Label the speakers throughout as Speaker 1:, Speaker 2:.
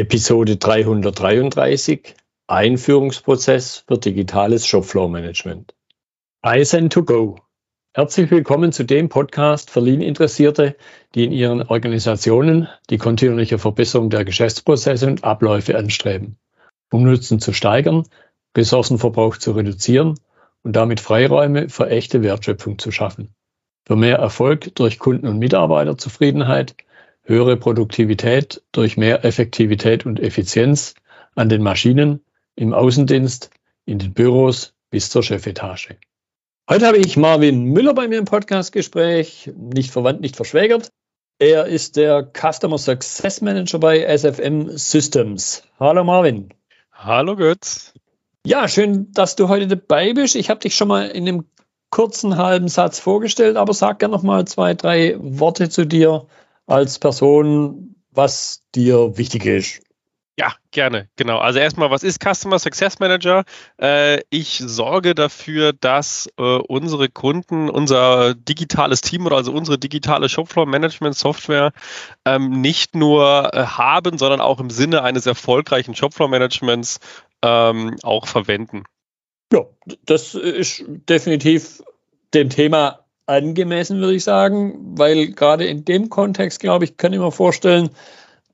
Speaker 1: Episode 333 Einführungsprozess für digitales Shopfloor Management. iSend2Go. Herzlich willkommen zu dem Podcast für Lean-Interessierte, die in ihren Organisationen die kontinuierliche Verbesserung der Geschäftsprozesse und Abläufe anstreben, um Nutzen zu steigern, Ressourcenverbrauch zu reduzieren und damit Freiräume für echte Wertschöpfung zu schaffen. Für mehr Erfolg durch Kunden- und Mitarbeiterzufriedenheit höhere Produktivität durch mehr Effektivität und Effizienz an den Maschinen, im Außendienst, in den Büros bis zur Chefetage. Heute habe ich Marvin Müller bei mir im Podcastgespräch, nicht verwandt, nicht verschwägert. Er ist der Customer Success Manager bei SFM Systems. Hallo Marvin.
Speaker 2: Hallo Götz.
Speaker 1: Ja, schön, dass du heute dabei bist. Ich habe dich schon mal in einem kurzen halben Satz vorgestellt, aber sag gerne noch mal zwei, drei Worte zu dir als Person, was dir wichtig ist.
Speaker 2: Ja, gerne, genau. Also erstmal, was ist Customer Success Manager? Äh, ich sorge dafür, dass äh, unsere Kunden, unser digitales Team oder also unsere digitale Shopfloor Management Software ähm, nicht nur äh, haben, sondern auch im Sinne eines erfolgreichen Shopfloor Managements ähm, auch verwenden.
Speaker 1: Ja, das ist definitiv dem Thema angemessen, würde ich sagen, weil gerade in dem Kontext, glaube ich, kann ich mir vorstellen,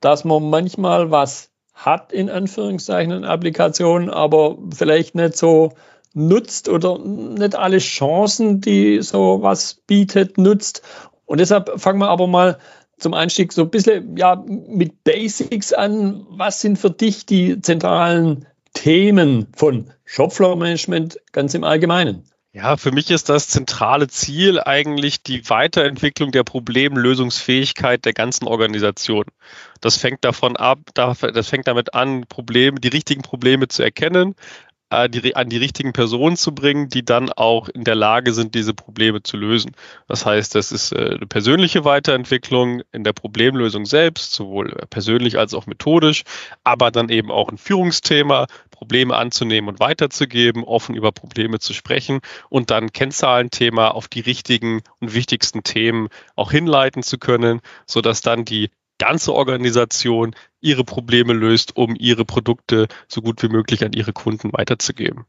Speaker 1: dass man manchmal was hat, in Anführungszeichen, in Applikationen, aber vielleicht nicht so nutzt oder nicht alle Chancen, die so was bietet, nutzt. Und deshalb fangen wir aber mal zum Einstieg so ein bisschen ja, mit Basics an. Was sind für dich die zentralen Themen von Shopfloor Management ganz im Allgemeinen?
Speaker 2: Ja, für mich ist das zentrale Ziel eigentlich die Weiterentwicklung der Problemlösungsfähigkeit der ganzen Organisation. Das fängt davon ab, das fängt damit an, Probleme, die richtigen Probleme zu erkennen, an die richtigen Personen zu bringen, die dann auch in der Lage sind, diese Probleme zu lösen. Das heißt, das ist äh, eine persönliche Weiterentwicklung in der Problemlösung selbst, sowohl persönlich als auch methodisch, aber dann eben auch ein Führungsthema, Probleme anzunehmen und weiterzugeben, offen über Probleme zu sprechen und dann Kennzahlenthema auf die richtigen und wichtigsten Themen auch hinleiten zu können, sodass dann die ganze Organisation ihre Probleme löst, um ihre Produkte so gut wie möglich an ihre Kunden weiterzugeben.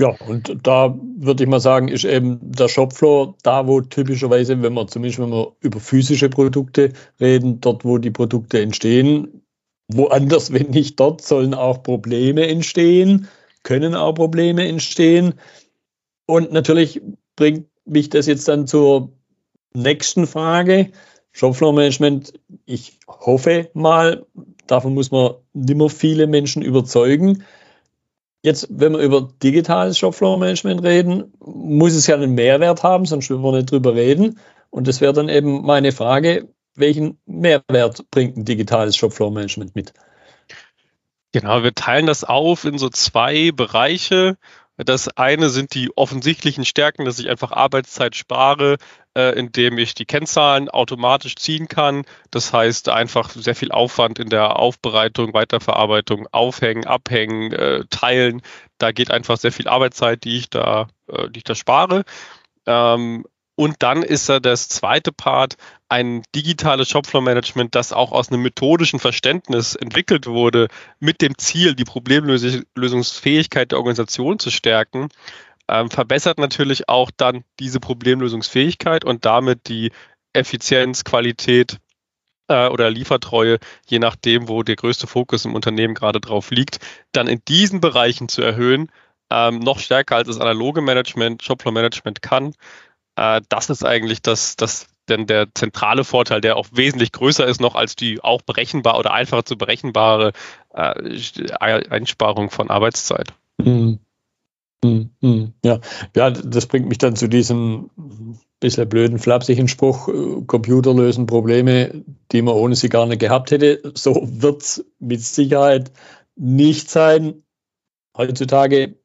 Speaker 1: Ja, und da würde ich mal sagen, ist eben der Shopfloor da, wo typischerweise, wenn wir zumindest wenn wir über physische Produkte reden, dort, wo die Produkte entstehen, woanders, wenn nicht dort, sollen auch Probleme entstehen, können auch Probleme entstehen. Und natürlich bringt mich das jetzt dann zur nächsten Frage. Shopfloor Management, ich hoffe mal, davon muss man nicht mehr viele Menschen überzeugen. Jetzt, wenn wir über digitales Shopfloor Management reden, muss es ja einen Mehrwert haben, sonst würden wir nicht drüber reden. Und das wäre dann eben meine Frage, welchen Mehrwert bringt ein digitales Shopfloor Management mit?
Speaker 2: Genau, wir teilen das auf in so zwei Bereiche. Das eine sind die offensichtlichen Stärken, dass ich einfach Arbeitszeit spare, äh, indem ich die Kennzahlen automatisch ziehen kann. Das heißt einfach sehr viel Aufwand in der Aufbereitung, Weiterverarbeitung, Aufhängen, Abhängen, äh, Teilen. Da geht einfach sehr viel Arbeitszeit, die ich da, äh, die ich da spare. Ähm, und dann ist da das zweite Part ein digitales Shopfloor-Management, das auch aus einem methodischen Verständnis entwickelt wurde, mit dem Ziel, die Problemlösungsfähigkeit der Organisation zu stärken, ähm, verbessert natürlich auch dann diese Problemlösungsfähigkeit und damit die Effizienz, Qualität äh, oder Liefertreue, je nachdem, wo der größte Fokus im Unternehmen gerade drauf liegt, dann in diesen Bereichen zu erhöhen, ähm, noch stärker als das analoge Management, Shopfloor-Management kann. Äh, das ist eigentlich das, das denn der zentrale Vorteil, der auch wesentlich größer ist noch als die auch berechenbar oder einfacher zu berechenbare äh, Einsparung von Arbeitszeit. Mhm.
Speaker 1: Mhm. Ja. ja, das bringt mich dann zu diesem bisschen blöden, flapsigen Spruch, äh, Computer lösen Probleme, die man ohne sie gar nicht gehabt hätte. So wird es mit Sicherheit nicht sein heutzutage.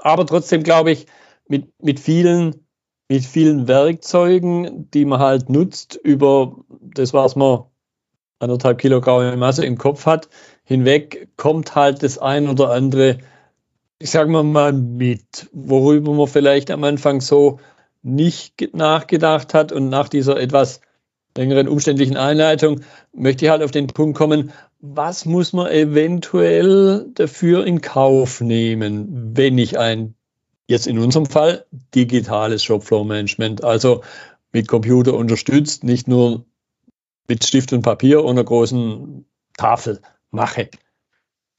Speaker 1: Aber trotzdem glaube ich, mit, mit vielen mit vielen Werkzeugen, die man halt nutzt, über das, was man anderthalb Kilogramm Masse im Kopf hat, hinweg, kommt halt das ein oder andere, ich sage mal, mit, worüber man vielleicht am Anfang so nicht nachgedacht hat. Und nach dieser etwas längeren umständlichen Einleitung möchte ich halt auf den Punkt kommen, was muss man eventuell dafür in Kauf nehmen, wenn ich ein, jetzt in unserem Fall, digitales Shopfloor-Management, also mit Computer unterstützt, nicht nur mit Stift und Papier und einer großen Tafel mache.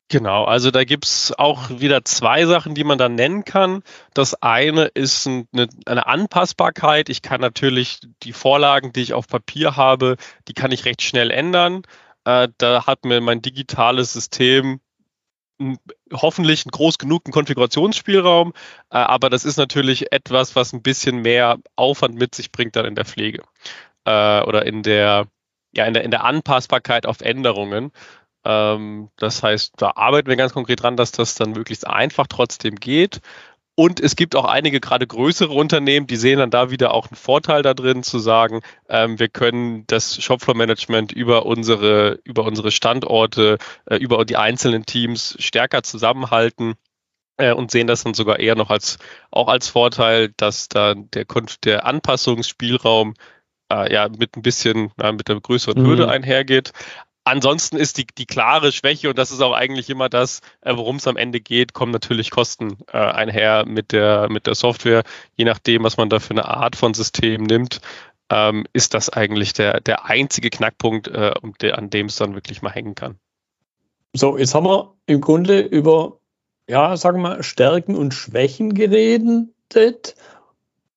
Speaker 2: Genau, also da gibt's auch wieder zwei Sachen, die man da nennen kann. Das eine ist eine, eine, Anpassbarkeit. Ich kann natürlich die Vorlagen, die ich auf Papier habe, die kann ich recht schnell ändern. Äh, da hat mir mein digitales System hoffentlich einen groß genugen Konfigurationsspielraum, äh, aber das ist natürlich etwas, was ein bisschen mehr Aufwand mit sich bringt dann in der Pflege äh, oder in der ja in der in der Anpassbarkeit auf Änderungen. Ähm, das heißt, da arbeiten wir ganz konkret dran, dass das dann möglichst einfach trotzdem geht. Und es gibt auch einige gerade größere Unternehmen, die sehen dann da wieder auch einen Vorteil da drin, zu sagen, ähm, wir können das Shopfloor-Management über unsere, über unsere Standorte, äh, über die einzelnen Teams stärker zusammenhalten äh, und sehen das dann sogar eher noch als auch als Vorteil, dass da der, der Anpassungsspielraum äh, ja mit ein bisschen mit einer größeren mhm. Hürde einhergeht. Ansonsten ist die, die klare Schwäche, und das ist auch eigentlich immer das, äh, worum es am Ende geht, kommen natürlich Kosten äh, einher mit der, mit der Software. Je nachdem, was man da für eine Art von System nimmt, ähm, ist das eigentlich der, der einzige Knackpunkt, äh, an dem es dann wirklich mal hängen kann.
Speaker 1: So, jetzt haben wir im Grunde über, ja, sagen wir mal, Stärken und Schwächen geredet.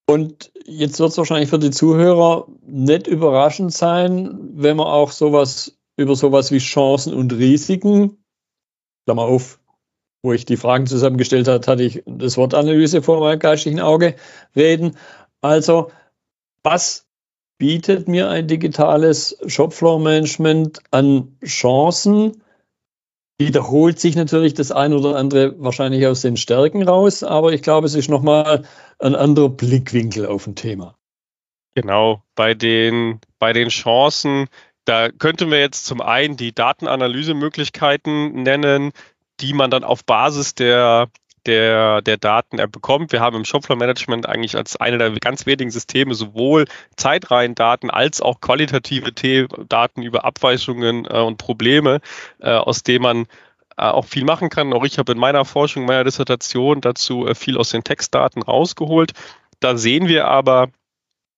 Speaker 1: Und jetzt wird es wahrscheinlich für die Zuhörer nicht überraschend sein, wenn man auch sowas über sowas wie Chancen und Risiken, Klammer auf, wo ich die Fragen zusammengestellt habe, hatte ich das Wort Analyse vor meinem geistigen Auge reden. Also, was bietet mir ein digitales Shopfloor-Management an Chancen? Wiederholt sich natürlich das ein oder andere wahrscheinlich aus den Stärken raus, aber ich glaube, es ist nochmal ein anderer Blickwinkel auf ein Thema.
Speaker 2: Genau, bei den, bei den Chancen da könnten wir jetzt zum einen die Datenanalysemöglichkeiten nennen, die man dann auf Basis der, der, der Daten bekommt. Wir haben im Shopfloor-Management eigentlich als eine der ganz wenigen Systeme sowohl Zeitreihendaten als auch qualitative Daten über Abweichungen äh, und Probleme, äh, aus denen man äh, auch viel machen kann. Auch ich habe in meiner Forschung, meiner Dissertation dazu äh, viel aus den Textdaten rausgeholt. Da sehen wir aber,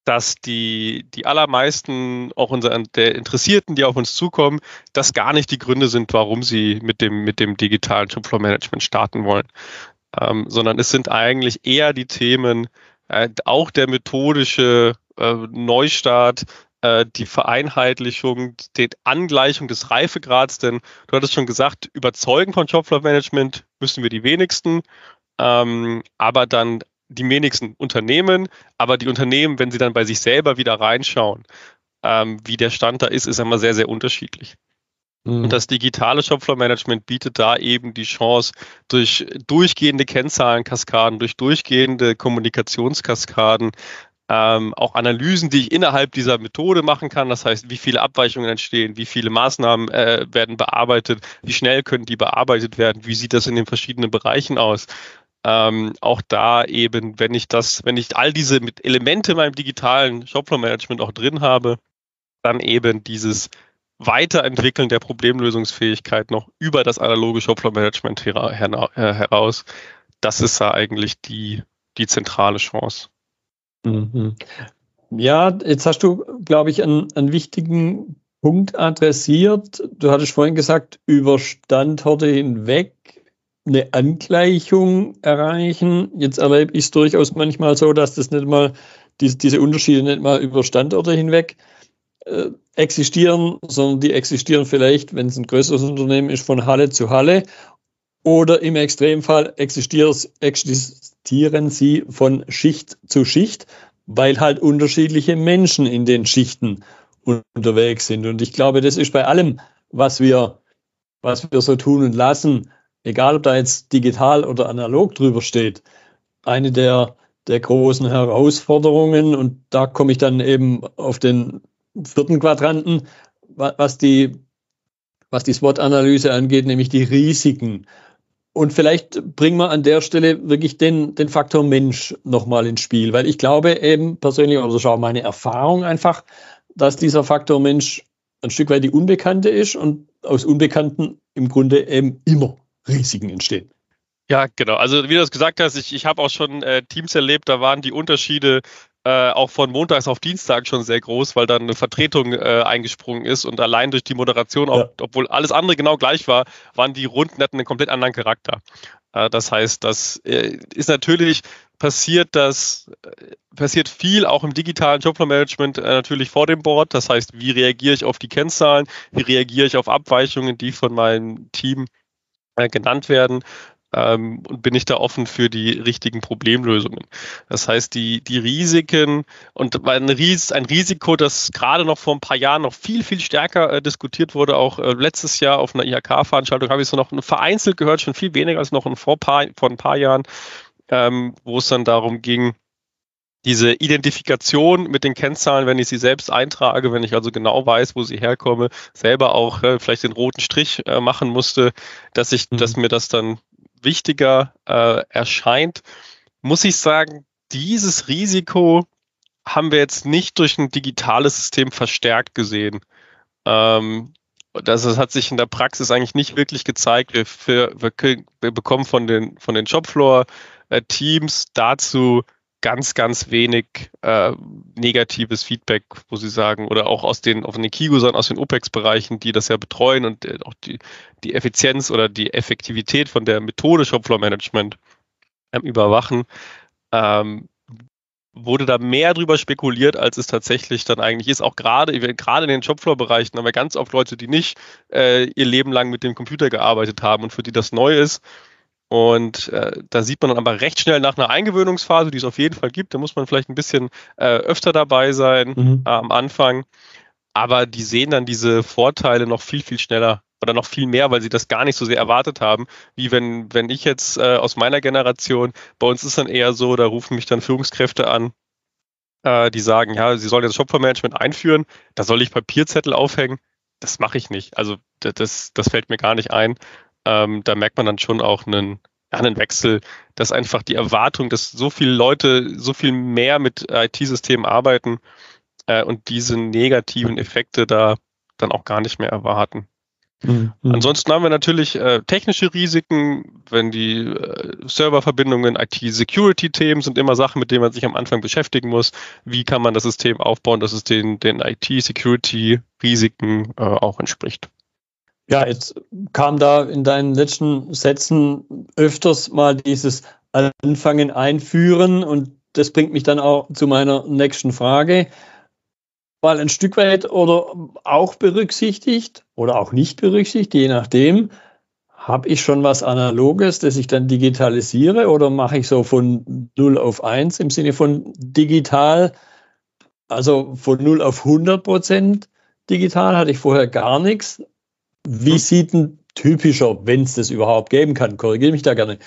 Speaker 2: dass die, die allermeisten auch unser, der Interessierten, die auf uns zukommen, das gar nicht die Gründe sind, warum sie mit dem, mit dem digitalen Shopfloor Management starten wollen. Ähm, sondern es sind eigentlich eher die Themen, äh, auch der methodische äh, Neustart, äh, die Vereinheitlichung, die Angleichung des Reifegrads, denn du hattest schon gesagt, überzeugen von Shopfloor Management müssen wir die wenigsten. Ähm, aber dann die wenigsten Unternehmen, aber die Unternehmen, wenn sie dann bei sich selber wieder reinschauen, ähm, wie der Stand da ist, ist immer sehr, sehr unterschiedlich. Mhm. Und das digitale Shopfloor-Management bietet da eben die Chance, durch durchgehende Kennzahlenkaskaden, durch durchgehende Kommunikationskaskaden, ähm, auch Analysen, die ich innerhalb dieser Methode machen kann. Das heißt, wie viele Abweichungen entstehen, wie viele Maßnahmen äh, werden bearbeitet, wie schnell können die bearbeitet werden, wie sieht das in den verschiedenen Bereichen aus ähm, auch da eben, wenn ich das, wenn ich all diese Elemente in meinem digitalen Shopfloor-Management auch drin habe, dann eben dieses Weiterentwickeln der Problemlösungsfähigkeit noch über das analoge Shopfloor-Management her her heraus. Das ist da eigentlich die, die zentrale Chance.
Speaker 1: Mhm. Ja, jetzt hast du, glaube ich, einen, einen wichtigen Punkt adressiert. Du hattest vorhin gesagt, über Standorte hinweg eine Angleichung erreichen. Jetzt erlebe ich es durchaus manchmal so, dass das nicht mal, diese, diese Unterschiede nicht mal über Standorte hinweg äh, existieren, sondern die existieren vielleicht, wenn es ein größeres Unternehmen ist, von Halle zu Halle oder im Extremfall existieren sie von Schicht zu Schicht, weil halt unterschiedliche Menschen in den Schichten unterwegs sind. Und ich glaube, das ist bei allem, was wir, was wir so tun und lassen, egal ob da jetzt digital oder analog drüber steht, eine der, der großen Herausforderungen. Und da komme ich dann eben auf den vierten Quadranten, was die, was die SWOT-Analyse angeht, nämlich die Risiken. Und vielleicht bringen wir an der Stelle wirklich den, den Faktor Mensch nochmal ins Spiel, weil ich glaube eben persönlich, oder schau meine Erfahrung einfach, dass dieser Faktor Mensch ein Stück weit die Unbekannte ist und aus Unbekannten im Grunde eben immer Risiken entstehen.
Speaker 2: Ja, genau. Also wie du das gesagt hast, ich, ich habe auch schon äh, Teams erlebt, da waren die Unterschiede äh, auch von Montags auf Dienstag schon sehr groß, weil dann eine Vertretung äh, eingesprungen ist und allein durch die Moderation, auch, ja. obwohl alles andere genau gleich war, waren die Runden hatten einen komplett anderen Charakter. Äh, das heißt, das äh, ist natürlich passiert, das äh, passiert viel auch im digitalen Jobflow-Management natürlich vor dem Board. Das heißt, wie reagiere ich auf die Kennzahlen, wie reagiere ich auf Abweichungen, die von meinem Team genannt werden ähm, und bin ich da offen für die richtigen Problemlösungen. Das heißt, die, die Risiken und ein, Ries ein Risiko, das gerade noch vor ein paar Jahren noch viel, viel stärker äh, diskutiert wurde, auch äh, letztes Jahr auf einer IHK-Veranstaltung habe ich es noch vereinzelt gehört, schon viel weniger als noch vor, paar, vor ein paar Jahren, ähm, wo es dann darum ging, diese Identifikation mit den Kennzahlen, wenn ich sie selbst eintrage, wenn ich also genau weiß, wo sie herkomme, selber auch äh, vielleicht den roten Strich äh, machen musste, dass ich, mhm. dass mir das dann wichtiger äh, erscheint, muss ich sagen, dieses Risiko haben wir jetzt nicht durch ein digitales System verstärkt gesehen. Ähm, das, das, hat sich in der Praxis eigentlich nicht wirklich gezeigt. Wir, wir, wir bekommen von den, von den Shopfloor-Teams äh, dazu ganz, ganz wenig äh, negatives Feedback, wo sie sagen, oder auch aus den, aus den Kigusern, aus den OPEX-Bereichen, die das ja betreuen und äh, auch die, die Effizienz oder die Effektivität von der Methode Shopfloor Management ähm, überwachen, ähm, wurde da mehr drüber spekuliert, als es tatsächlich dann eigentlich ist. Auch gerade, gerade in den Shopfloor-Bereichen haben wir ganz oft Leute, die nicht äh, ihr Leben lang mit dem Computer gearbeitet haben und für die das neu ist. Und äh, da sieht man dann aber recht schnell nach einer Eingewöhnungsphase, die es auf jeden Fall gibt, da muss man vielleicht ein bisschen äh, öfter dabei sein mhm. äh, am Anfang. Aber die sehen dann diese Vorteile noch viel, viel schneller oder noch viel mehr, weil sie das gar nicht so sehr erwartet haben, wie wenn, wenn ich jetzt äh, aus meiner Generation, bei uns ist dann eher so, da rufen mich dann Führungskräfte an, äh, die sagen, ja, sie sollen jetzt Shopware-Management einführen, da soll ich Papierzettel aufhängen. Das mache ich nicht. Also das, das fällt mir gar nicht ein ähm, da merkt man dann schon auch einen, einen Wechsel, dass einfach die Erwartung, dass so viele Leute so viel mehr mit IT-Systemen arbeiten äh, und diese negativen Effekte da dann auch gar nicht mehr erwarten. Mhm. Ansonsten haben wir natürlich äh, technische Risiken, wenn die äh, Serververbindungen, IT-Security-Themen sind immer Sachen, mit denen man sich am Anfang beschäftigen muss. Wie kann man das System aufbauen, dass es den, den IT-Security-Risiken äh, auch entspricht?
Speaker 1: Ja, jetzt kam da in deinen letzten Sätzen öfters mal dieses Anfangen einführen und das bringt mich dann auch zu meiner nächsten Frage. Mal ein Stück weit oder auch berücksichtigt oder auch nicht berücksichtigt, je nachdem, habe ich schon was Analoges, das ich dann digitalisiere oder mache ich so von 0 auf 1 im Sinne von digital, also von 0 auf 100 Prozent digital hatte ich vorher gar nichts wie sieht ein typischer, wenn es das überhaupt geben kann, korrigiere mich da gerne,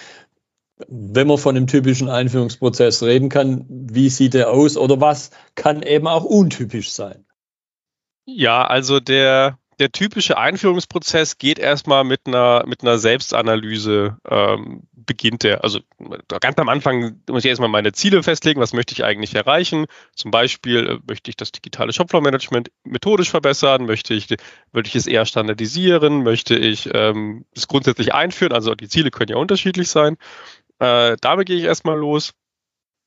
Speaker 1: wenn man von einem typischen Einführungsprozess reden kann, wie sieht er aus oder was kann eben auch untypisch sein?
Speaker 2: Ja, also der, der typische Einführungsprozess geht erstmal mit einer, mit einer Selbstanalyse, ähm, beginnt der. Also ganz am Anfang muss ich erstmal meine Ziele festlegen, was möchte ich eigentlich erreichen. Zum Beispiel äh, möchte ich das digitale Shopfloor-Management methodisch verbessern, möchte ich, möchte ich es eher standardisieren, möchte ich ähm, es grundsätzlich einführen, also die Ziele können ja unterschiedlich sein. Äh, damit gehe ich erstmal los.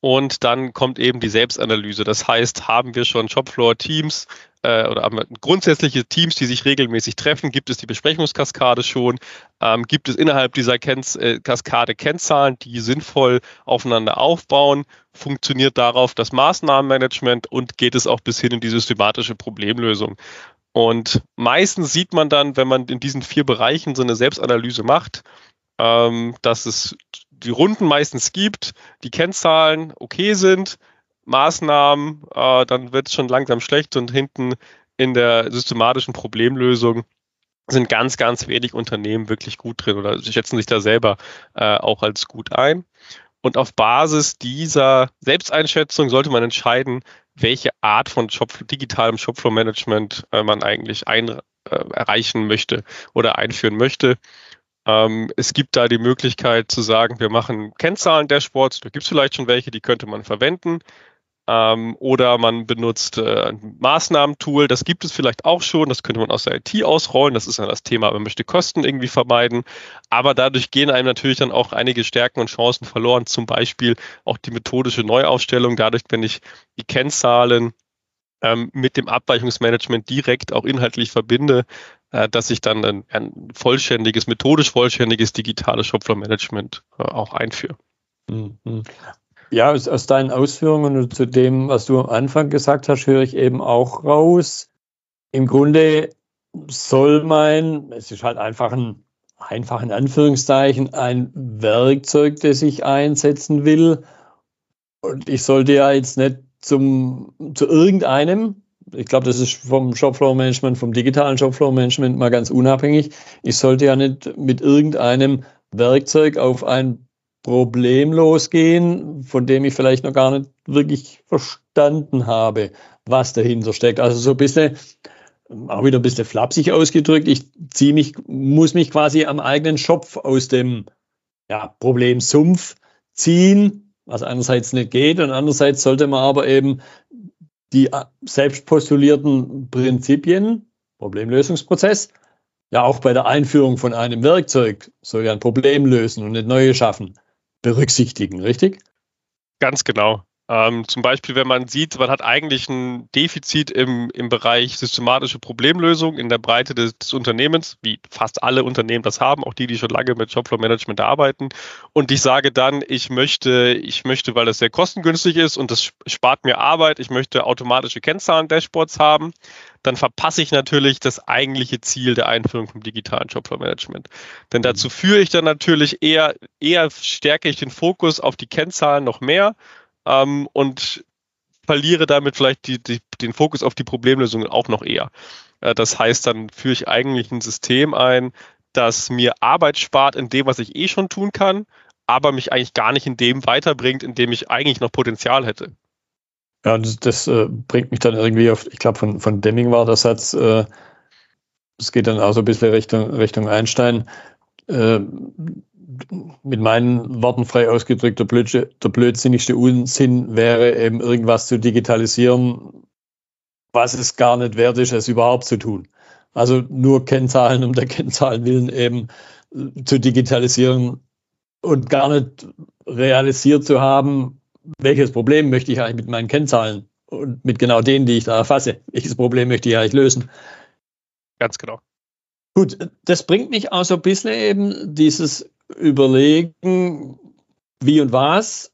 Speaker 2: Und dann kommt eben die Selbstanalyse. Das heißt, haben wir schon Shopfloor-Teams äh, oder haben wir grundsätzliche Teams, die sich regelmäßig treffen? Gibt es die Besprechungskaskade schon? Ähm, gibt es innerhalb dieser Kenz äh, Kaskade Kennzahlen, die sinnvoll aufeinander aufbauen? Funktioniert darauf das Maßnahmenmanagement und geht es auch bis hin in die systematische Problemlösung? Und meistens sieht man dann, wenn man in diesen vier Bereichen so eine Selbstanalyse macht, ähm, dass es die Runden meistens gibt, die Kennzahlen okay sind, Maßnahmen, äh, dann wird es schon langsam schlecht und hinten in der systematischen Problemlösung sind ganz, ganz wenig Unternehmen wirklich gut drin oder schätzen sich da selber äh, auch als gut ein. Und auf Basis dieser Selbsteinschätzung sollte man entscheiden, welche Art von Shop, digitalem Shopflow-Management äh, man eigentlich ein, äh, erreichen möchte oder einführen möchte. Ähm, es gibt da die Möglichkeit zu sagen, wir machen Kennzahlen-Dashboards. Da gibt es vielleicht schon welche, die könnte man verwenden. Ähm, oder man benutzt äh, ein Maßnahmentool. Das gibt es vielleicht auch schon. Das könnte man aus der IT ausrollen. Das ist dann das Thema, man möchte Kosten irgendwie vermeiden. Aber dadurch gehen einem natürlich dann auch einige Stärken und Chancen verloren. Zum Beispiel auch die methodische Neuaufstellung. Dadurch, wenn ich die Kennzahlen ähm, mit dem Abweichungsmanagement direkt auch inhaltlich verbinde, äh, dass ich dann ein, ein, vollständiges, methodisch vollständiges digitales Shopfloor-Management äh, auch einführe.
Speaker 1: Ja, aus, aus deinen Ausführungen und zu dem, was du am Anfang gesagt hast, höre ich eben auch raus. Im Grunde soll mein, es ist halt einfach ein, einfach in Anführungszeichen, ein Werkzeug, das ich einsetzen will. Und ich sollte ja jetzt nicht zum, zu irgendeinem, ich glaube, das ist vom Shopfloor Management, vom digitalen Shopfloor Management mal ganz unabhängig. Ich sollte ja nicht mit irgendeinem Werkzeug auf ein Problem losgehen, von dem ich vielleicht noch gar nicht wirklich verstanden habe, was dahinter steckt. Also so ein bisschen, auch wieder ein bisschen flapsig ausgedrückt, ich ziehe mich, muss mich quasi am eigenen Schopf aus dem ja, Problemsumpf ziehen, was einerseits nicht geht und andererseits sollte man aber eben die selbst postulierten Prinzipien, Problemlösungsprozess, ja auch bei der Einführung von einem Werkzeug soll ja ein Problem lösen und nicht neue schaffen berücksichtigen, richtig?
Speaker 2: Ganz genau. Ähm, zum Beispiel, wenn man sieht, man hat eigentlich ein Defizit im, im Bereich systematische Problemlösung in der Breite des, des, Unternehmens, wie fast alle Unternehmen das haben, auch die, die schon lange mit Shopfloor Management arbeiten. Und ich sage dann, ich möchte, ich möchte, weil das sehr kostengünstig ist und das spart mir Arbeit, ich möchte automatische Kennzahlen-Dashboards haben, dann verpasse ich natürlich das eigentliche Ziel der Einführung vom digitalen Shopfloor-Management. Denn mhm. dazu führe ich dann natürlich eher, eher stärke ich den Fokus auf die Kennzahlen noch mehr ähm, und verliere damit vielleicht die, die, den Fokus auf die Problemlösungen auch noch eher. Äh, das heißt, dann führe ich eigentlich ein System ein, das mir Arbeit spart in dem, was ich eh schon tun kann, aber mich eigentlich gar nicht in dem weiterbringt, in dem ich eigentlich noch Potenzial hätte.
Speaker 1: Ja, das, das äh, bringt mich dann irgendwie auf, ich glaube, von, von Deming war der Satz, äh, es geht dann auch so ein bisschen Richtung, Richtung Einstein. Äh, mit meinen Worten frei ausgedrückt, der, blödsche, der blödsinnigste Unsinn wäre eben irgendwas zu digitalisieren, was es gar nicht wert ist, es überhaupt zu tun. Also nur Kennzahlen um der Kennzahlen willen eben äh, zu digitalisieren und gar nicht realisiert zu haben, welches Problem möchte ich eigentlich mit meinen Kennzahlen und mit genau denen, die ich da erfasse, welches Problem möchte ich eigentlich lösen.
Speaker 2: Ganz genau.
Speaker 1: Gut, das bringt mich auch so ein bisschen eben dieses Überlegen, wie und was,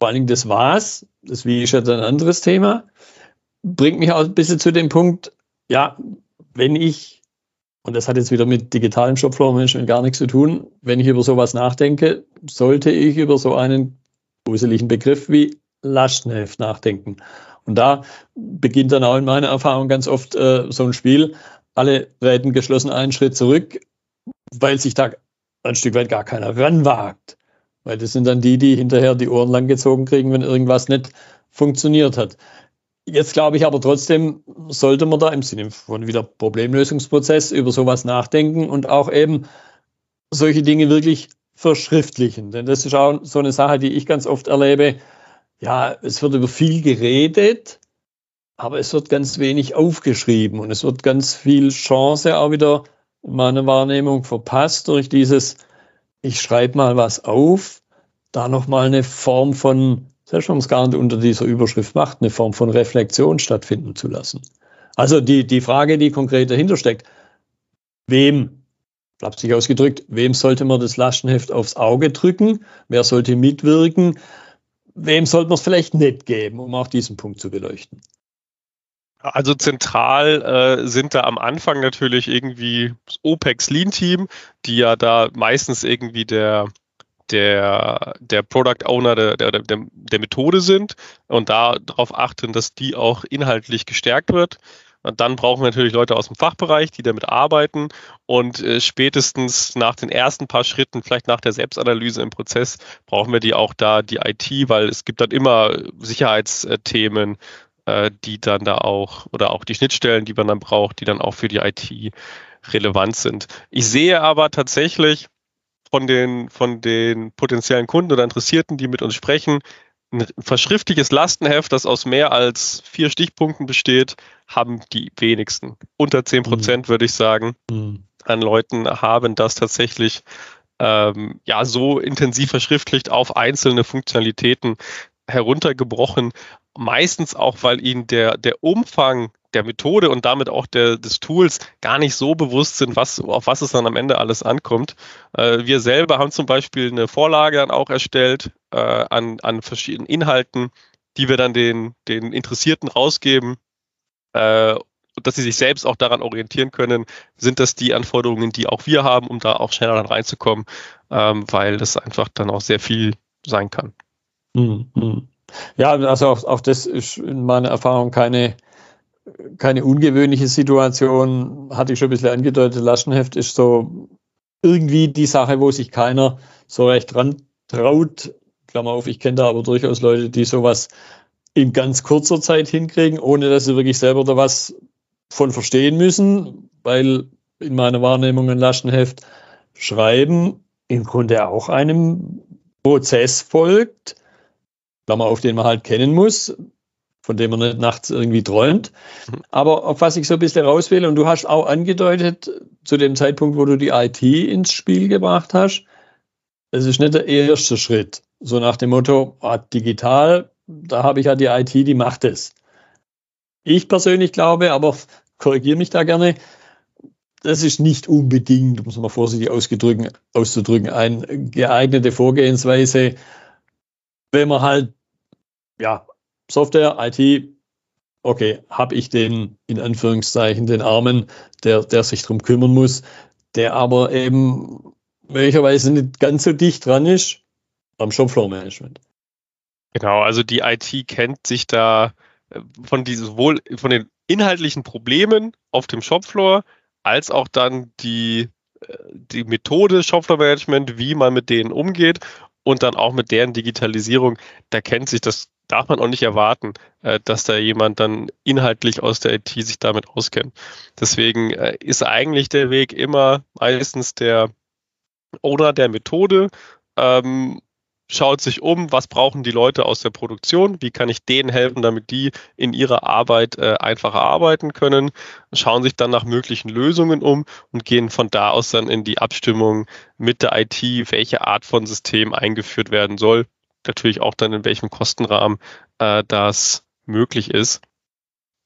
Speaker 1: vor Dingen das Was, das Wie ist jetzt ein anderes Thema, bringt mich auch ein bisschen zu dem Punkt, ja, wenn ich, und das hat jetzt wieder mit digitalem Shopfloor-Management gar nichts zu tun, wenn ich über sowas nachdenke, sollte ich über so einen gruseligen Begriff wie Lastenheft nachdenken. Und da beginnt dann auch in meiner Erfahrung ganz oft äh, so ein Spiel. Alle treten geschlossen einen Schritt zurück, weil sich da ein Stück weit gar keiner ranwagt. Weil das sind dann die, die hinterher die Ohren langgezogen kriegen, wenn irgendwas nicht funktioniert hat. Jetzt glaube ich aber trotzdem, sollte man da im Sinne von wieder Problemlösungsprozess über sowas nachdenken und auch eben solche Dinge wirklich verschriftlichen. Denn das ist auch so eine Sache, die ich ganz oft erlebe. Ja, es wird über viel geredet, aber es wird ganz wenig aufgeschrieben und es wird ganz viel Chance auch wieder in meiner Wahrnehmung verpasst durch dieses, ich schreibe mal was auf, da nochmal eine Form von, selbst wenn man es gar nicht unter dieser Überschrift macht, eine Form von Reflexion stattfinden zu lassen. Also die, die Frage, die konkret dahinter steckt, wem flapsig ausgedrückt, wem sollte man das Lastenheft aufs Auge drücken? Wer sollte mitwirken? Wem sollte man es vielleicht nicht geben, um auch diesen Punkt zu beleuchten?
Speaker 2: Also zentral äh, sind da am Anfang natürlich irgendwie das OPEX Lean Team, die ja da meistens irgendwie der der, der Product Owner der, der, der, der Methode sind und darauf achten, dass die auch inhaltlich gestärkt wird. Und dann brauchen wir natürlich Leute aus dem Fachbereich, die damit arbeiten. Und äh, spätestens nach den ersten paar Schritten, vielleicht nach der Selbstanalyse im Prozess, brauchen wir die auch da, die IT, weil es gibt dann immer Sicherheitsthemen, äh, die dann da auch, oder auch die Schnittstellen, die man dann braucht, die dann auch für die IT relevant sind. Ich sehe aber tatsächlich von den, von den potenziellen Kunden oder Interessierten, die mit uns sprechen, ein verschriftliches Lastenheft, das aus mehr als vier Stichpunkten besteht, haben die wenigsten. Unter 10 Prozent mhm. würde ich sagen, mhm. an Leuten haben das tatsächlich ähm, ja so intensiv verschriftlicht auf einzelne Funktionalitäten heruntergebrochen. Meistens auch, weil ihnen der, der Umfang der Methode und damit auch der, des Tools gar nicht so bewusst sind, was, auf was es dann am Ende alles ankommt. Äh, wir selber haben zum Beispiel eine Vorlage dann auch erstellt äh, an, an verschiedenen Inhalten, die wir dann den, den Interessierten rausgeben, äh, dass sie sich selbst auch daran orientieren können, sind das die Anforderungen, die auch wir haben, um da auch schneller dann reinzukommen, ähm, weil das einfach dann auch sehr viel sein kann.
Speaker 1: Mhm. Ja, also auch, auch das ist in meiner Erfahrung keine keine ungewöhnliche Situation, hatte ich schon ein bisschen angedeutet. Laschenheft ist so irgendwie die Sache, wo sich keiner so recht dran traut. Klammer auf, ich kenne da aber durchaus Leute, die sowas in ganz kurzer Zeit hinkriegen, ohne dass sie wirklich selber da was von verstehen müssen, weil in meiner Wahrnehmung ein Laschenheft schreiben im Grunde auch einem Prozess folgt, Klammer auf, den man halt kennen muss, von dem man nicht nachts irgendwie träumt. Mhm. Aber auf was ich so ein bisschen rauswähle, und du hast auch angedeutet, zu dem Zeitpunkt, wo du die IT ins Spiel gebracht hast, es ist nicht der erste Schritt. So nach dem Motto, ah, digital, da habe ich ja die IT, die macht es. Ich persönlich glaube, aber korrigiere mich da gerne, das ist nicht unbedingt, muss man vorsichtig auszudrücken, eine geeignete Vorgehensweise, wenn man halt ja, Software, IT, okay, habe ich den, in Anführungszeichen, den Armen, der, der sich darum kümmern muss, der aber eben möglicherweise nicht ganz so dicht dran ist am Shopfloor-Management.
Speaker 2: Genau, also die IT kennt sich da äh, von dieses wohl von den inhaltlichen Problemen auf dem Shopfloor als auch dann die, äh, die Methode Shopfloor Management, wie man mit denen umgeht und dann auch mit deren Digitalisierung, da kennt sich das darf man auch nicht erwarten, äh, dass da jemand dann inhaltlich aus der IT sich damit auskennt. Deswegen äh, ist eigentlich der Weg immer meistens der Owner der Methode, ähm, schaut sich um, was brauchen die Leute aus der Produktion, wie kann ich denen helfen, damit die in ihrer Arbeit äh, einfacher arbeiten können, schauen sich dann nach möglichen Lösungen um und gehen von da aus dann in die Abstimmung mit der IT, welche Art von System eingeführt werden soll, natürlich auch dann, in welchem Kostenrahmen äh, das möglich ist.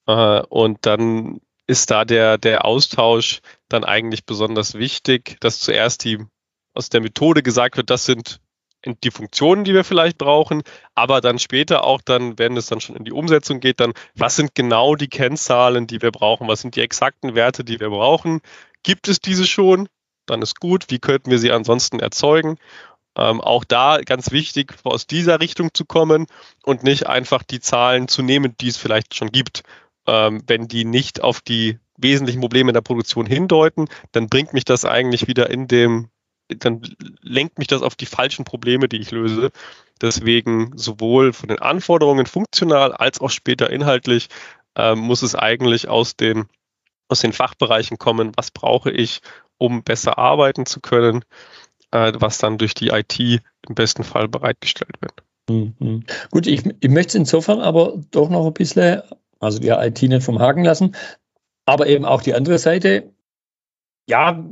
Speaker 2: Äh, und dann ist da der, der Austausch dann eigentlich besonders wichtig, dass zuerst die aus der Methode gesagt wird, das sind die Funktionen, die wir vielleicht brauchen, aber dann später auch dann, wenn es dann schon in die Umsetzung geht, dann, was sind genau die Kennzahlen, die wir brauchen? Was sind die exakten Werte, die wir brauchen? Gibt es diese schon? Dann ist gut. Wie könnten wir sie ansonsten erzeugen? Ähm, auch da ganz wichtig, aus dieser Richtung zu kommen und nicht einfach die Zahlen zu nehmen, die es vielleicht schon gibt. Ähm, wenn die nicht auf die wesentlichen Probleme in der Produktion hindeuten, dann bringt mich das eigentlich wieder in dem, dann lenkt mich das auf die falschen Probleme, die ich löse. Deswegen sowohl von den Anforderungen funktional als auch später inhaltlich ähm, muss es eigentlich aus den, aus den Fachbereichen kommen, was brauche ich, um besser arbeiten zu können äh, was dann durch die IT im besten Fall bereitgestellt wird.
Speaker 1: Mhm. Gut, ich, ich möchte es insofern aber doch noch ein bisschen, also die IT nicht vom Haken lassen, aber eben auch die andere Seite, ja,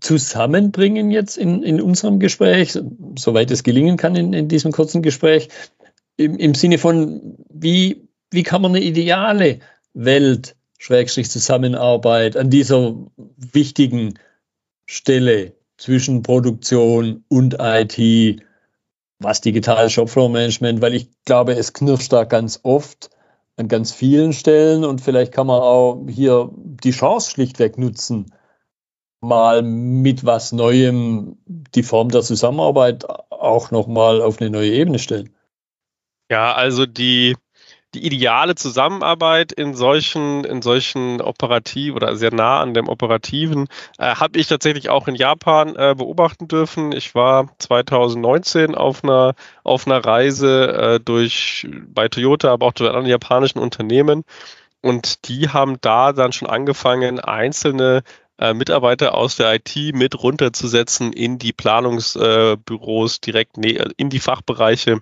Speaker 1: zusammenbringen jetzt in, in unserem Gespräch, soweit es gelingen kann in, in diesem kurzen Gespräch, im, im Sinne von, wie, wie kann man eine ideale Welt, Schrägstrich Zusammenarbeit an dieser wichtigen Stelle zwischen Produktion und IT, was digitales Shopfloor Management, weil ich glaube, es knirscht da ganz oft an ganz vielen Stellen und vielleicht kann man auch hier die Chance schlichtweg nutzen, mal mit was Neuem die Form der Zusammenarbeit auch nochmal auf eine neue Ebene stellen.
Speaker 2: Ja, also die die ideale Zusammenarbeit in solchen, in solchen operativ oder sehr nah an dem Operativen äh, habe ich tatsächlich auch in Japan äh, beobachten dürfen. Ich war 2019 auf einer, auf einer Reise äh, durch bei Toyota, aber auch zu anderen japanischen Unternehmen. Und die haben da dann schon angefangen, einzelne äh, Mitarbeiter aus der IT mit runterzusetzen in die Planungsbüros, direkt in die Fachbereiche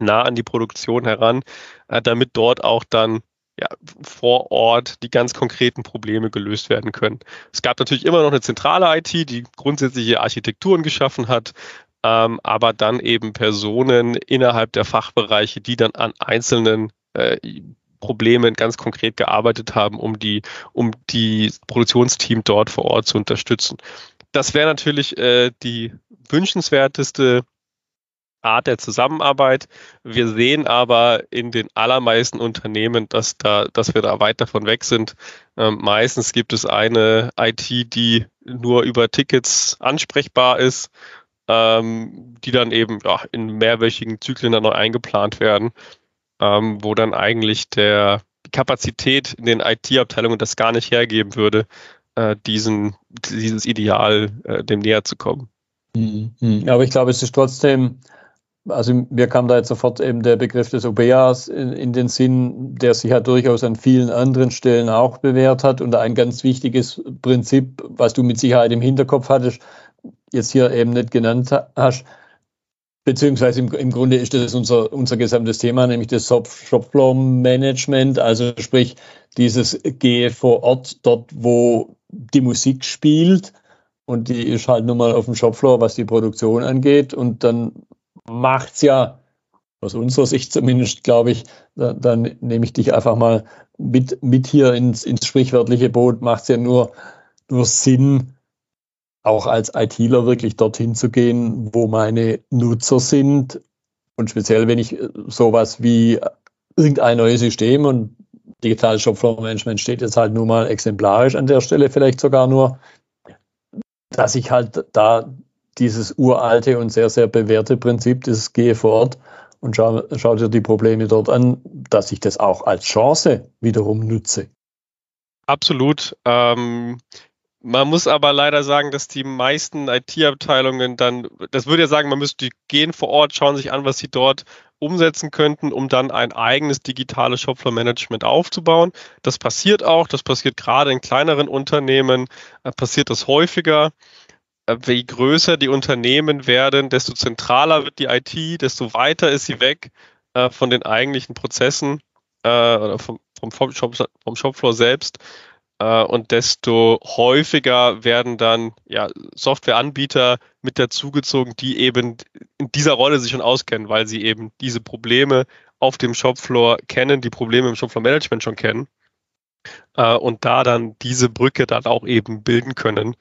Speaker 2: nah an die Produktion heran, äh, damit dort auch dann ja, vor Ort die ganz konkreten Probleme gelöst werden können. Es gab natürlich immer noch eine zentrale IT, die grundsätzliche Architekturen geschaffen hat, ähm, aber dann eben Personen innerhalb der Fachbereiche, die dann an einzelnen äh, Problemen ganz konkret gearbeitet haben, um die, um die Produktionsteam dort vor Ort zu unterstützen. Das wäre natürlich äh, die wünschenswerteste Art der Zusammenarbeit. Wir sehen aber in den allermeisten Unternehmen, dass da, dass wir da weit davon weg sind. Ähm, meistens gibt es eine IT, die nur über Tickets ansprechbar ist, ähm, die dann eben ja, in mehrwöchigen Zyklen dann neu eingeplant werden, ähm, wo dann eigentlich der Kapazität in den IT-Abteilungen das gar nicht hergeben würde, äh, diesen, dieses Ideal äh, dem näher zu kommen.
Speaker 1: Mhm. Aber ich glaube, es ist trotzdem also mir kam da jetzt sofort eben der Begriff des OBEAs in, in, den Sinn, der sich ja durchaus an vielen anderen Stellen auch bewährt hat. Und ein ganz wichtiges Prinzip, was du mit Sicherheit im Hinterkopf hattest, jetzt hier eben nicht genannt hast, beziehungsweise im, im Grunde ist das unser, unser gesamtes Thema, nämlich das Shopfloor-Management, also sprich dieses Gehe vor Ort, dort wo die Musik spielt. Und die ist halt nun mal auf dem Shopfloor, was die Produktion angeht. Und dann macht es ja, aus unserer Sicht zumindest, glaube ich, dann, dann nehme ich dich einfach mal mit, mit hier ins, ins sprichwörtliche Boot, macht es ja nur, nur Sinn, auch als ITler wirklich dorthin zu gehen, wo meine Nutzer sind. Und speziell, wenn ich sowas wie irgendein neues System und digitales Shopfloor Management steht jetzt halt nur mal exemplarisch an der Stelle vielleicht sogar nur, dass ich halt da dieses uralte und sehr, sehr bewährte Prinzip, dieses Gehe vor Ort und schau, schau dir die Probleme dort an, dass ich das auch als Chance wiederum nutze.
Speaker 2: Absolut. Ähm, man muss aber leider sagen, dass die meisten IT-Abteilungen dann, das würde ja sagen, man müsste gehen vor Ort, schauen sich an, was sie dort umsetzen könnten, um dann ein eigenes digitales Shopfloor-Management aufzubauen. Das passiert auch, das passiert gerade in kleineren Unternehmen, äh, passiert das häufiger. Äh, je größer die Unternehmen werden, desto zentraler wird die IT, desto weiter ist sie weg äh, von den eigentlichen Prozessen äh, oder vom, vom, Shop, vom Shopfloor selbst. Äh, und desto häufiger werden dann ja, Softwareanbieter mit dazugezogen, die eben in dieser Rolle sich schon auskennen, weil sie eben diese Probleme auf dem Shopfloor kennen, die Probleme im Shopfloor-Management schon kennen äh, und da dann diese Brücke dann auch eben bilden können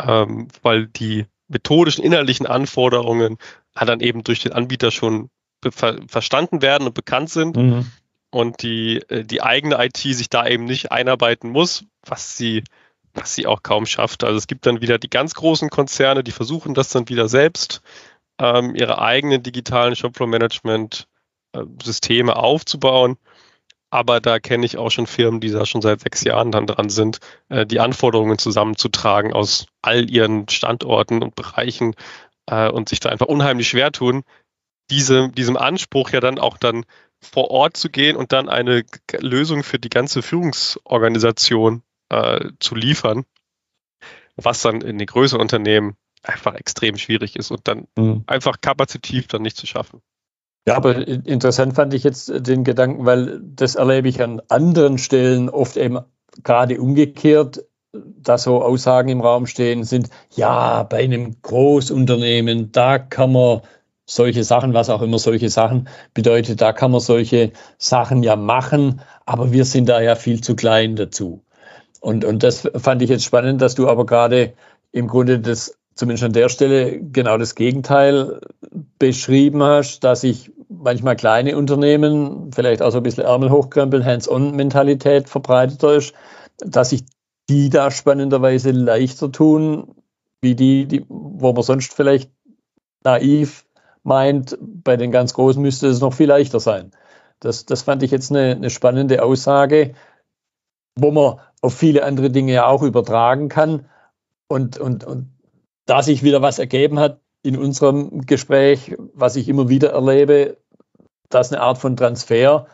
Speaker 2: ähm, weil die methodischen, innerlichen Anforderungen dann eben durch den Anbieter schon ver verstanden werden und bekannt sind mhm. und die, äh, die eigene IT sich da eben nicht einarbeiten muss, was sie, was sie auch kaum schafft. Also es gibt dann wieder die ganz großen Konzerne, die versuchen das dann wieder selbst, ähm, ihre eigenen digitalen Shopfloor-Management-Systeme äh, aufzubauen aber da kenne ich auch schon Firmen, die da schon seit sechs Jahren dann dran sind, äh, die Anforderungen zusammenzutragen aus all ihren Standorten und Bereichen äh, und sich da einfach unheimlich schwer tun, diese, diesem Anspruch ja dann auch dann vor Ort zu gehen und dann eine Lösung für die ganze Führungsorganisation äh, zu liefern, was dann in den größeren Unternehmen einfach extrem schwierig ist und dann mhm. einfach kapazitiv dann nicht zu schaffen.
Speaker 1: Ja, aber interessant fand ich jetzt den Gedanken, weil das erlebe ich an anderen Stellen oft eben gerade umgekehrt, dass so Aussagen im Raum stehen sind, ja, bei einem Großunternehmen, da kann man solche Sachen, was auch immer solche Sachen bedeutet, da kann man solche Sachen ja machen, aber wir sind da ja viel zu klein dazu. Und, und das fand ich jetzt spannend, dass du aber gerade im Grunde das zumindest an der Stelle genau das Gegenteil beschrieben hast, dass ich manchmal kleine Unternehmen, vielleicht auch so ein bisschen Ärmel hochkrempeln, Hands-on-Mentalität verbreiteter ist, dass sich die da spannenderweise leichter tun, wie die, die, wo man sonst vielleicht naiv meint, bei den ganz Großen müsste es noch viel leichter sein. Das, das fand ich jetzt eine, eine spannende Aussage, wo man auf viele andere Dinge ja auch übertragen kann. Und, und, und da sich wieder was ergeben hat in unserem Gespräch, was ich immer wieder erlebe, dass eine Art von Transfer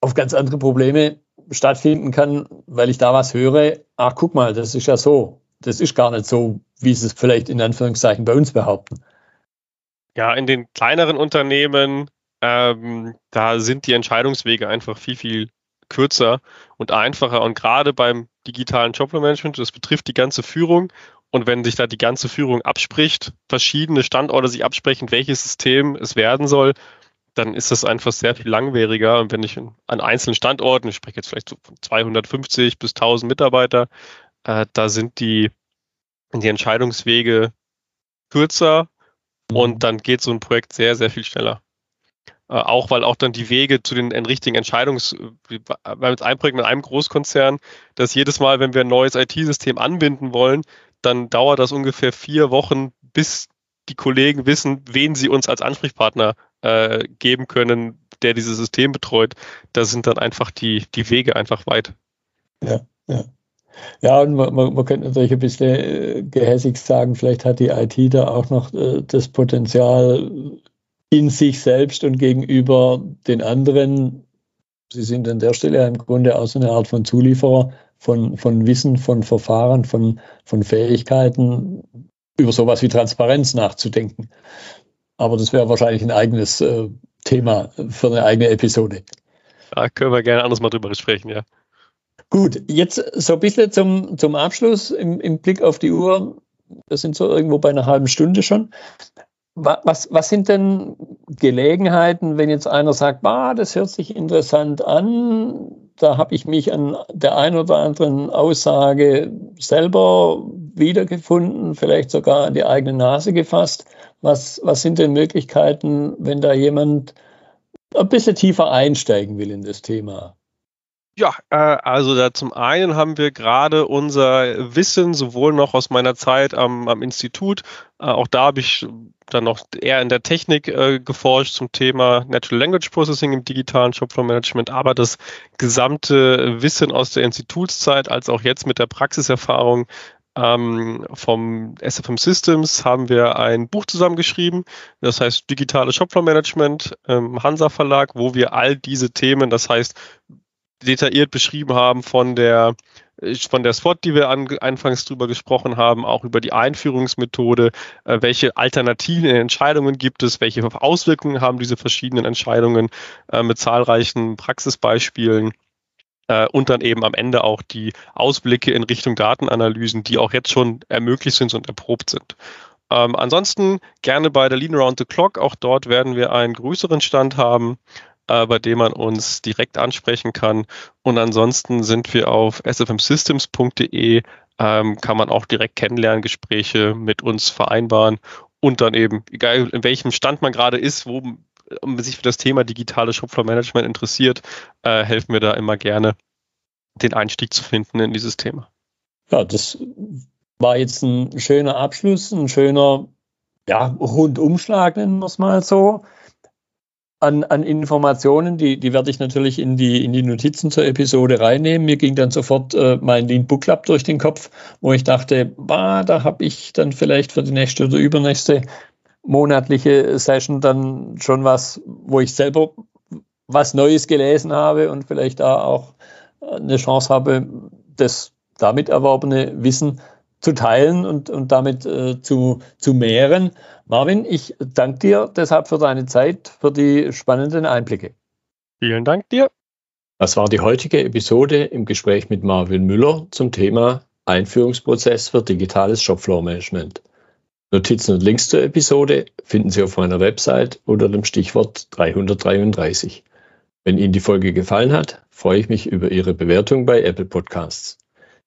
Speaker 1: auf ganz andere Probleme stattfinden kann, weil ich da was höre, ach guck mal, das ist ja so. Das ist gar nicht so, wie sie es vielleicht in Anführungszeichen bei uns behaupten.
Speaker 2: Ja, in den kleineren Unternehmen ähm, da sind die Entscheidungswege einfach viel, viel kürzer und einfacher. Und gerade beim digitalen Shopfloor-Management, das betrifft die ganze Führung. Und wenn sich da die ganze Führung abspricht, verschiedene Standorte sich absprechen, welches System es werden soll, dann ist das einfach sehr viel langwieriger. Und wenn ich an einzelnen Standorten, ich spreche jetzt vielleicht so von 250 bis 1000 Mitarbeiter, äh, da sind die, die Entscheidungswege kürzer mhm. und dann geht so ein Projekt sehr, sehr viel schneller. Äh, auch weil auch dann die Wege zu den richtigen Entscheidungs, weil mit einem Projekt mit einem Großkonzern, dass jedes Mal, wenn wir ein neues IT-System anbinden wollen, dann dauert das ungefähr vier Wochen, bis die Kollegen wissen, wen sie uns als Ansprechpartner äh, geben können, der dieses System betreut. Da sind dann einfach die, die Wege einfach weit.
Speaker 1: Ja, ja. Ja, und man, man, man könnte natürlich ein bisschen äh, gehässig sagen, vielleicht hat die IT da auch noch äh, das Potenzial in sich selbst und gegenüber den anderen. Sie sind an der Stelle im Grunde auch so eine Art von Zulieferer von, von Wissen, von Verfahren, von, von Fähigkeiten, über sowas wie Transparenz nachzudenken. Aber das wäre wahrscheinlich ein eigenes äh, Thema für eine eigene Episode.
Speaker 2: Da können wir gerne anders mal drüber sprechen, ja.
Speaker 1: Gut, jetzt so ein bisschen zum, zum Abschluss im, im Blick auf die Uhr. Wir sind so irgendwo bei einer halben Stunde schon. Was, was sind denn Gelegenheiten, wenn jetzt einer sagt, bah, das hört sich interessant an, da habe ich mich an der einen oder anderen Aussage selber wiedergefunden, vielleicht sogar an die eigene Nase gefasst. Was, was sind denn Möglichkeiten, wenn da jemand ein bisschen tiefer einsteigen will in das Thema?
Speaker 2: Ja, äh, also da zum einen haben wir gerade unser Wissen sowohl noch aus meiner Zeit am, am Institut, äh, auch da habe ich dann noch eher in der Technik äh, geforscht zum Thema Natural Language Processing im digitalen Shopfloor Management, aber das gesamte Wissen aus der Institutszeit als auch jetzt mit der Praxiserfahrung ähm, vom SFM Systems haben wir ein Buch zusammengeschrieben, das heißt Digitale Shopfloor Management im Hansa Verlag, wo wir all diese Themen, das heißt detailliert beschrieben haben von der von der SWOT, die wir an, anfangs drüber gesprochen haben, auch über die Einführungsmethode, äh, welche alternativen Entscheidungen gibt es, welche Auswirkungen haben diese verschiedenen Entscheidungen äh, mit zahlreichen Praxisbeispielen äh, und dann eben am Ende auch die Ausblicke in Richtung Datenanalysen, die auch jetzt schon ermöglicht sind und erprobt sind. Ähm, ansonsten gerne bei der Lean Around the Clock. Auch dort werden wir einen größeren Stand haben äh, bei dem man uns direkt ansprechen kann. Und ansonsten sind wir auf sfmsystems.de, ähm, kann man auch direkt Kennenlerngespräche mit uns vereinbaren und dann eben, egal in welchem Stand man gerade ist, wo man sich für das Thema digitale Shopfloor-Management interessiert, äh, helfen wir da immer gerne, den Einstieg zu finden in dieses Thema.
Speaker 1: Ja, das war jetzt ein schöner Abschluss, ein schöner ja, Rundumschlag, nennen wir es mal so an, an Informationen, die, die werde ich natürlich in die, in die Notizen zur Episode reinnehmen. Mir ging dann sofort äh, mein Lean Book Club durch den Kopf, wo ich dachte, bah, da habe ich dann vielleicht für die nächste oder übernächste monatliche Session dann schon was, wo ich selber was Neues gelesen habe und vielleicht da auch eine Chance habe, das damit erworbene Wissen zu teilen und, und damit äh, zu, zu mehren. Marvin, ich danke dir deshalb für deine Zeit, für die spannenden Einblicke.
Speaker 2: Vielen Dank dir.
Speaker 1: Das war die heutige Episode im Gespräch mit Marvin Müller zum Thema Einführungsprozess für digitales Shopfloor Management. Notizen und Links zur Episode finden Sie auf meiner Website unter dem Stichwort 333. Wenn Ihnen die Folge gefallen hat, freue ich mich über Ihre Bewertung bei Apple Podcasts.